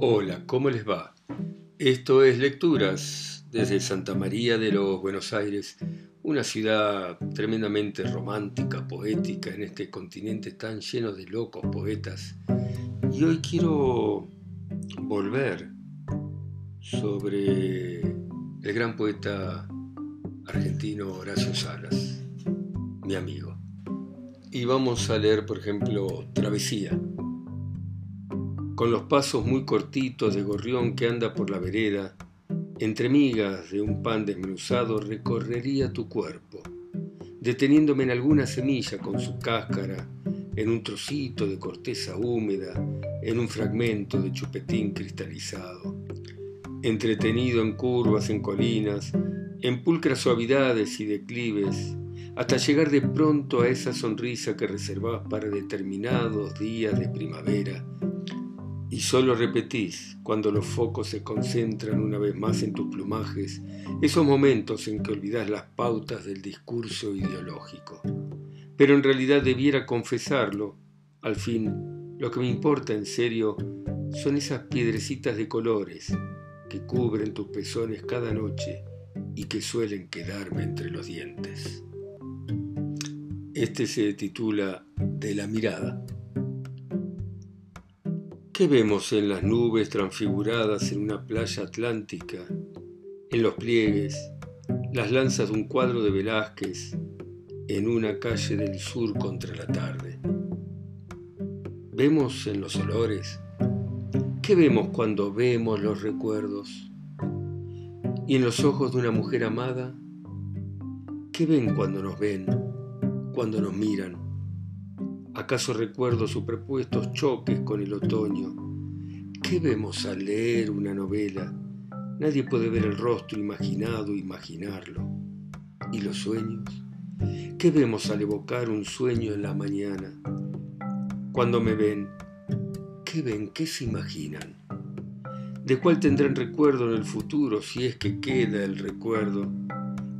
Hola, ¿cómo les va? Esto es Lecturas desde Santa María de los Buenos Aires, una ciudad tremendamente romántica, poética en este continente tan lleno de locos poetas. Y hoy quiero volver sobre el gran poeta argentino Horacio Salas, mi amigo. Y vamos a leer, por ejemplo, Travesía con los pasos muy cortitos de gorrión que anda por la vereda, entre migas de un pan desmenuzado recorrería tu cuerpo, deteniéndome en alguna semilla con su cáscara, en un trocito de corteza húmeda, en un fragmento de chupetín cristalizado. Entretenido en curvas, en colinas, en pulcras suavidades y declives, hasta llegar de pronto a esa sonrisa que reservabas para determinados días de primavera y solo repetís, cuando los focos se concentran una vez más en tus plumajes, esos momentos en que olvidás las pautas del discurso ideológico. Pero en realidad debiera confesarlo, al fin, lo que me importa en serio son esas piedrecitas de colores que cubren tus pezones cada noche y que suelen quedarme entre los dientes. Este se titula De la mirada. ¿Qué vemos en las nubes transfiguradas en una playa atlántica? En los pliegues, las lanzas de un cuadro de Velázquez en una calle del sur contra la tarde. ¿Vemos en los olores? ¿Qué vemos cuando vemos los recuerdos? ¿Y en los ojos de una mujer amada? ¿Qué ven cuando nos ven, cuando nos miran? ¿Acaso recuerdo superpuestos choques con el otoño? ¿Qué vemos al leer una novela? Nadie puede ver el rostro imaginado imaginarlo. ¿Y los sueños? ¿Qué vemos al evocar un sueño en la mañana? Cuando me ven, ¿qué ven? ¿Qué se imaginan? ¿De cuál tendrán recuerdo en el futuro si es que queda el recuerdo?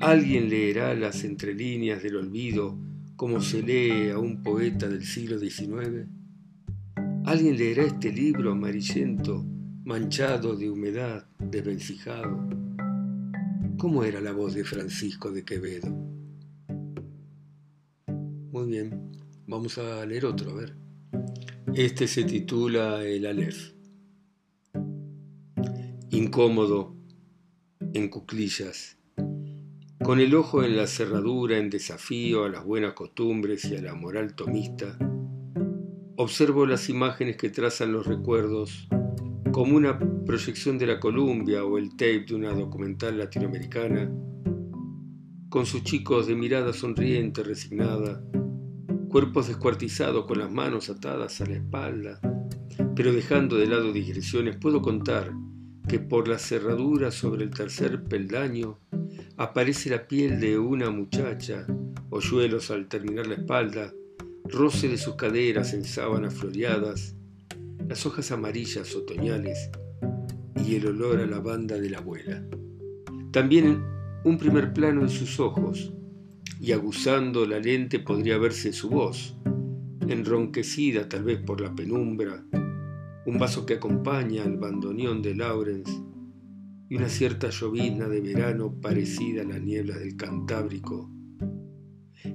¿Alguien leerá las entrelíneas del olvido como se lee a un poeta del siglo XIX? ¿Alguien leerá este libro amarillento, manchado de humedad, desvencijado? ¿Cómo era la voz de Francisco de Quevedo? Muy bien, vamos a leer otro, a ver. Este se titula El Aleph. Incómodo, en cuclillas, con el ojo en la cerradura, en desafío a las buenas costumbres y a la moral tomista, observo las imágenes que trazan los recuerdos como una proyección de la Columbia o el tape de una documental latinoamericana, con sus chicos de mirada sonriente, resignada, cuerpos descuartizados con las manos atadas a la espalda, pero dejando de lado digresiones, puedo contar que por la cerradura sobre el tercer peldaño aparece la piel de una muchacha, hoyuelos al terminar la espalda, roce de sus caderas en sábanas floreadas, las hojas amarillas otoñales y el olor a la banda de la abuela. También un primer plano en sus ojos, y aguzando la lente podría verse su voz, enronquecida tal vez por la penumbra, un vaso que acompaña al bandoneón de Lawrence y una cierta llovizna de verano parecida a las nieblas del Cantábrico.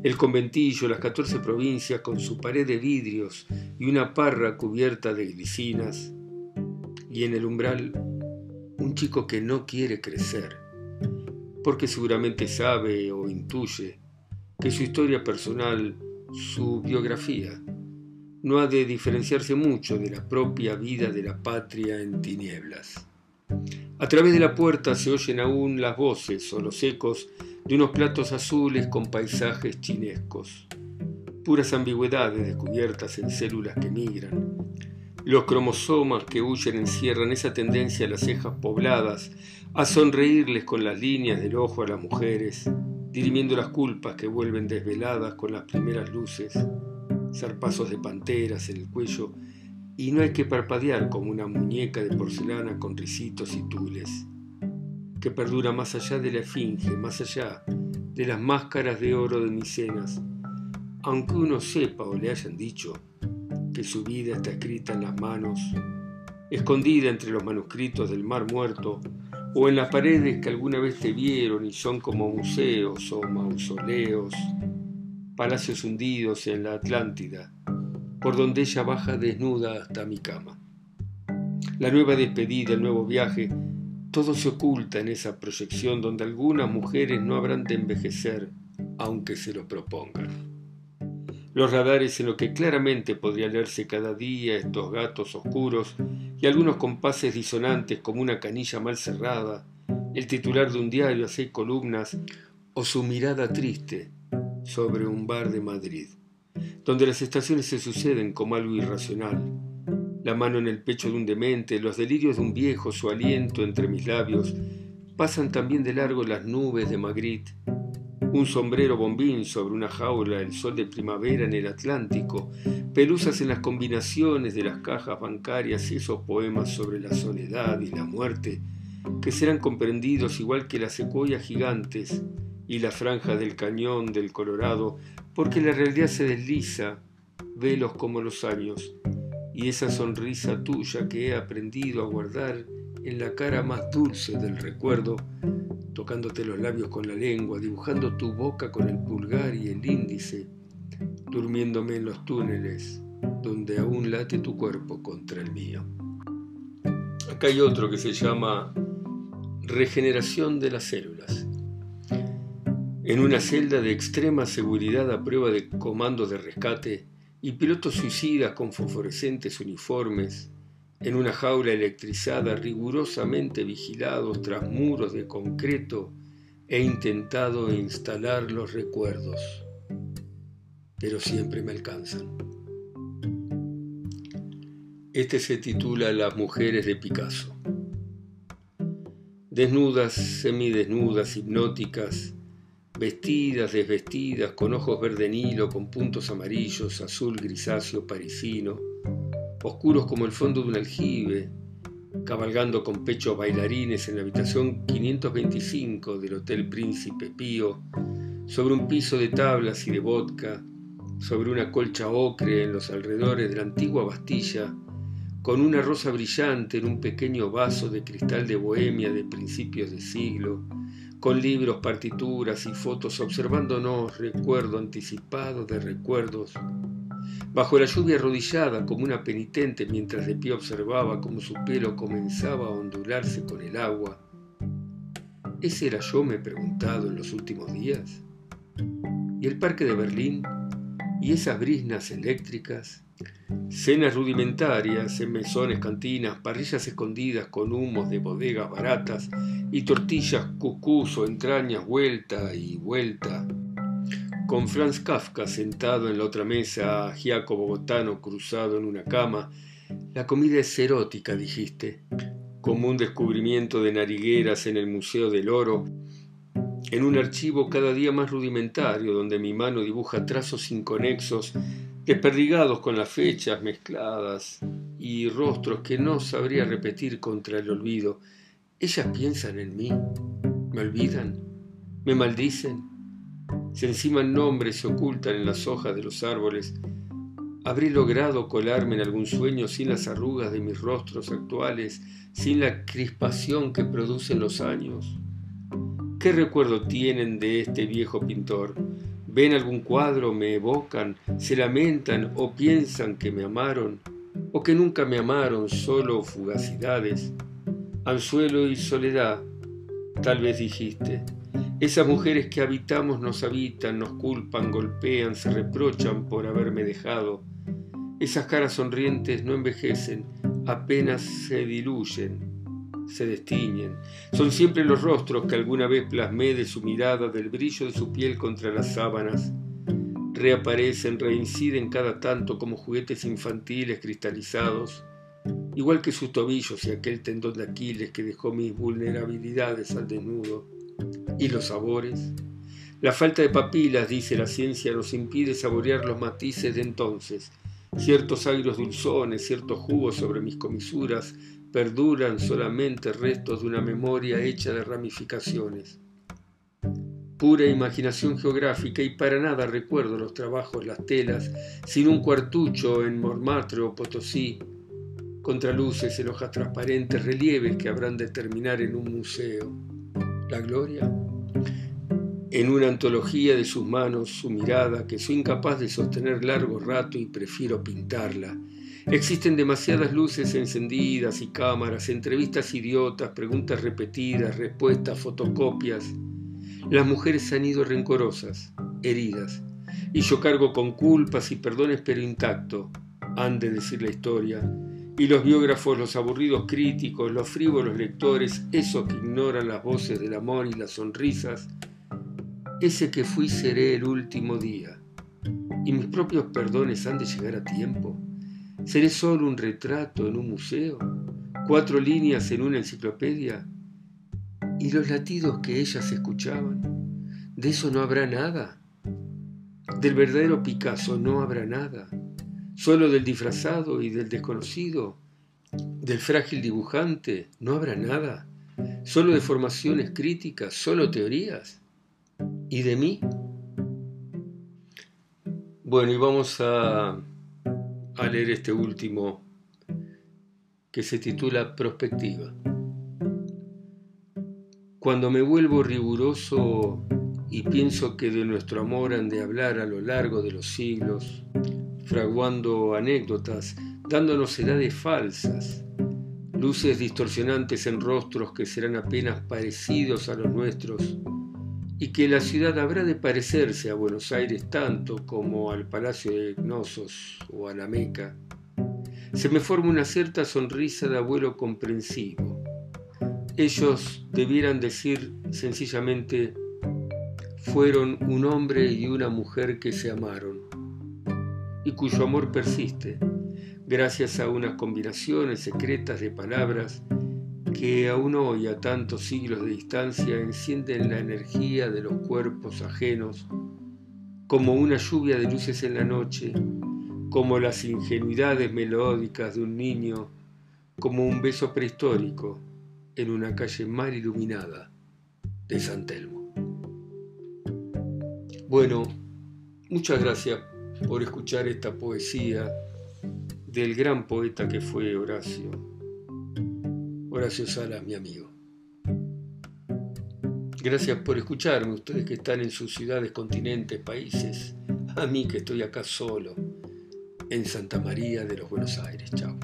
El conventillo, las catorce provincias con su pared de vidrios y una parra cubierta de glicinas, y en el umbral un chico que no quiere crecer, porque seguramente sabe o intuye que su historia personal, su biografía, no ha de diferenciarse mucho de la propia vida de la patria en tinieblas. A través de la puerta se oyen aún las voces o los ecos de unos platos azules con paisajes chinescos, puras ambigüedades descubiertas en células que migran. Los cromosomas que huyen encierran esa tendencia a las cejas pobladas, a sonreírles con las líneas del ojo a las mujeres, dirimiendo las culpas que vuelven desveladas con las primeras luces, zarpazos de panteras en el cuello y no hay que parpadear como una muñeca de porcelana con risitos y tules, que perdura más allá de la esfinge, más allá de las máscaras de oro de Micenas, aunque uno sepa o le hayan dicho que su vida está escrita en las manos escondida entre los manuscritos del Mar Muerto, o en las paredes que alguna vez te vieron y son como museos o mausoleos, palacios hundidos en la Atlántida, por donde ella baja desnuda hasta mi cama. La nueva despedida, el nuevo viaje, todo se oculta en esa proyección donde algunas mujeres no habrán de envejecer, aunque se lo propongan. Los radares en lo que claramente podría leerse cada día estos gatos oscuros y algunos compases disonantes como una canilla mal cerrada, el titular de un diario a seis columnas o su mirada triste sobre un bar de Madrid, donde las estaciones se suceden como algo irracional. La mano en el pecho de un demente, los delirios de un viejo, su aliento entre mis labios, pasan también de largo las nubes de Magritte un sombrero bombín sobre una jaula, el sol de primavera en el Atlántico, pelusas en las combinaciones de las cajas bancarias y esos poemas sobre la soledad y la muerte, que serán comprendidos igual que las secuoyas gigantes y la franja del cañón del Colorado, porque la realidad se desliza, velos como los años, y esa sonrisa tuya que he aprendido a guardar en la cara más dulce del recuerdo, tocándote los labios con la lengua, dibujando tu boca con el pulgar y el índice, durmiéndome en los túneles donde aún late tu cuerpo contra el mío. Acá hay otro que se llama regeneración de las células. En una celda de extrema seguridad a prueba de comandos de rescate y pilotos suicidas con fosforescentes uniformes, en una jaula electrizada, rigurosamente vigilados tras muros de concreto, he intentado instalar los recuerdos, pero siempre me alcanzan. Este se titula Las mujeres de Picasso. Desnudas, semidesnudas, hipnóticas, vestidas, desvestidas, con ojos verde nilo, con puntos amarillos, azul grisáceo parisino, oscuros como el fondo de un aljibe, cabalgando con pechos bailarines en la habitación 525 del Hotel Príncipe Pío, sobre un piso de tablas y de vodka, sobre una colcha ocre en los alrededores de la antigua Bastilla, con una rosa brillante en un pequeño vaso de cristal de bohemia de principios de siglo, con libros, partituras y fotos observándonos recuerdo anticipado de recuerdos bajo la lluvia arrodillada como una penitente mientras de pie observaba cómo su pelo comenzaba a ondularse con el agua. ¿Ese era yo, me he preguntado en los últimos días? ¿Y el parque de Berlín? ¿Y esas brisnas eléctricas? Cenas rudimentarias en mesones, cantinas, parrillas escondidas con humos de bodegas baratas y tortillas cucús o entrañas vuelta y vuelta con Franz Kafka sentado en la otra mesa, Giaco Bogotano cruzado en una cama. La comida es erótica, dijiste, como un descubrimiento de narigueras en el Museo del Oro, en un archivo cada día más rudimentario donde mi mano dibuja trazos inconexos, desperdigados con las fechas mezcladas y rostros que no sabría repetir contra el olvido. Ellas piensan en mí, me olvidan, me maldicen, se enciman nombres se ocultan en las hojas de los árboles. ¿Habré logrado colarme en algún sueño sin las arrugas de mis rostros actuales, sin la crispación que producen los años? ¿Qué recuerdo tienen de este viejo pintor? ¿Ven algún cuadro, me evocan, se lamentan o piensan que me amaron? ¿O que nunca me amaron, solo fugacidades? Anzuelo y soledad, tal vez dijiste. Esas mujeres que habitamos nos habitan, nos culpan, golpean, se reprochan por haberme dejado. Esas caras sonrientes no envejecen, apenas se diluyen, se destiñen. Son siempre los rostros que alguna vez plasmé de su mirada, del brillo de su piel contra las sábanas. Reaparecen, reinciden cada tanto como juguetes infantiles cristalizados, igual que sus tobillos y aquel tendón de Aquiles que dejó mis vulnerabilidades al desnudo y los sabores. La falta de papilas, dice la ciencia, nos impide saborear los matices de entonces. Ciertos agrios dulzones, ciertos jugos sobre mis comisuras perduran solamente restos de una memoria hecha de ramificaciones. Pura imaginación geográfica y para nada recuerdo los trabajos, las telas, sin un cuartucho en Montmartre o Potosí, contraluces en hojas transparentes, relieves que habrán de terminar en un museo. La gloria en una antología de sus manos, su mirada, que soy incapaz de sostener largo rato y prefiero pintarla. Existen demasiadas luces encendidas y cámaras, entrevistas idiotas, preguntas repetidas, respuestas, fotocopias. Las mujeres han ido rencorosas, heridas, y yo cargo con culpas y perdones pero intacto, han de decir la historia. Y los biógrafos, los aburridos críticos, los frívolos lectores, esos que ignoran las voces del amor y las sonrisas, ese que fui seré el último día, y mis propios perdones han de llegar a tiempo. ¿Seré solo un retrato en un museo? ¿Cuatro líneas en una enciclopedia? ¿Y los latidos que ellas escuchaban? ¿De eso no habrá nada? ¿Del verdadero Picasso no habrá nada? ¿Solo del disfrazado y del desconocido? ¿Del frágil dibujante no habrá nada? ¿Solo de formaciones críticas? ¿Solo teorías? ¿Y de mí? Bueno, y vamos a, a leer este último que se titula Prospectiva. Cuando me vuelvo riguroso y pienso que de nuestro amor han de hablar a lo largo de los siglos, fraguando anécdotas, dándonos edades falsas, luces distorsionantes en rostros que serán apenas parecidos a los nuestros, y que la ciudad habrá de parecerse a Buenos Aires tanto como al Palacio de Gnosos o a la Meca, se me forma una cierta sonrisa de abuelo comprensivo. Ellos debieran decir sencillamente, fueron un hombre y una mujer que se amaron, y cuyo amor persiste, gracias a unas combinaciones secretas de palabras que aún hoy, a tantos siglos de distancia, encienden la energía de los cuerpos ajenos, como una lluvia de luces en la noche, como las ingenuidades melódicas de un niño, como un beso prehistórico en una calle mal iluminada de San Telmo. Bueno, muchas gracias por escuchar esta poesía del gran poeta que fue Horacio Horacio Sala, mi amigo. Gracias por escucharme, ustedes que están en sus ciudades, continentes, países, a mí que estoy acá solo, en Santa María de los Buenos Aires. Chao.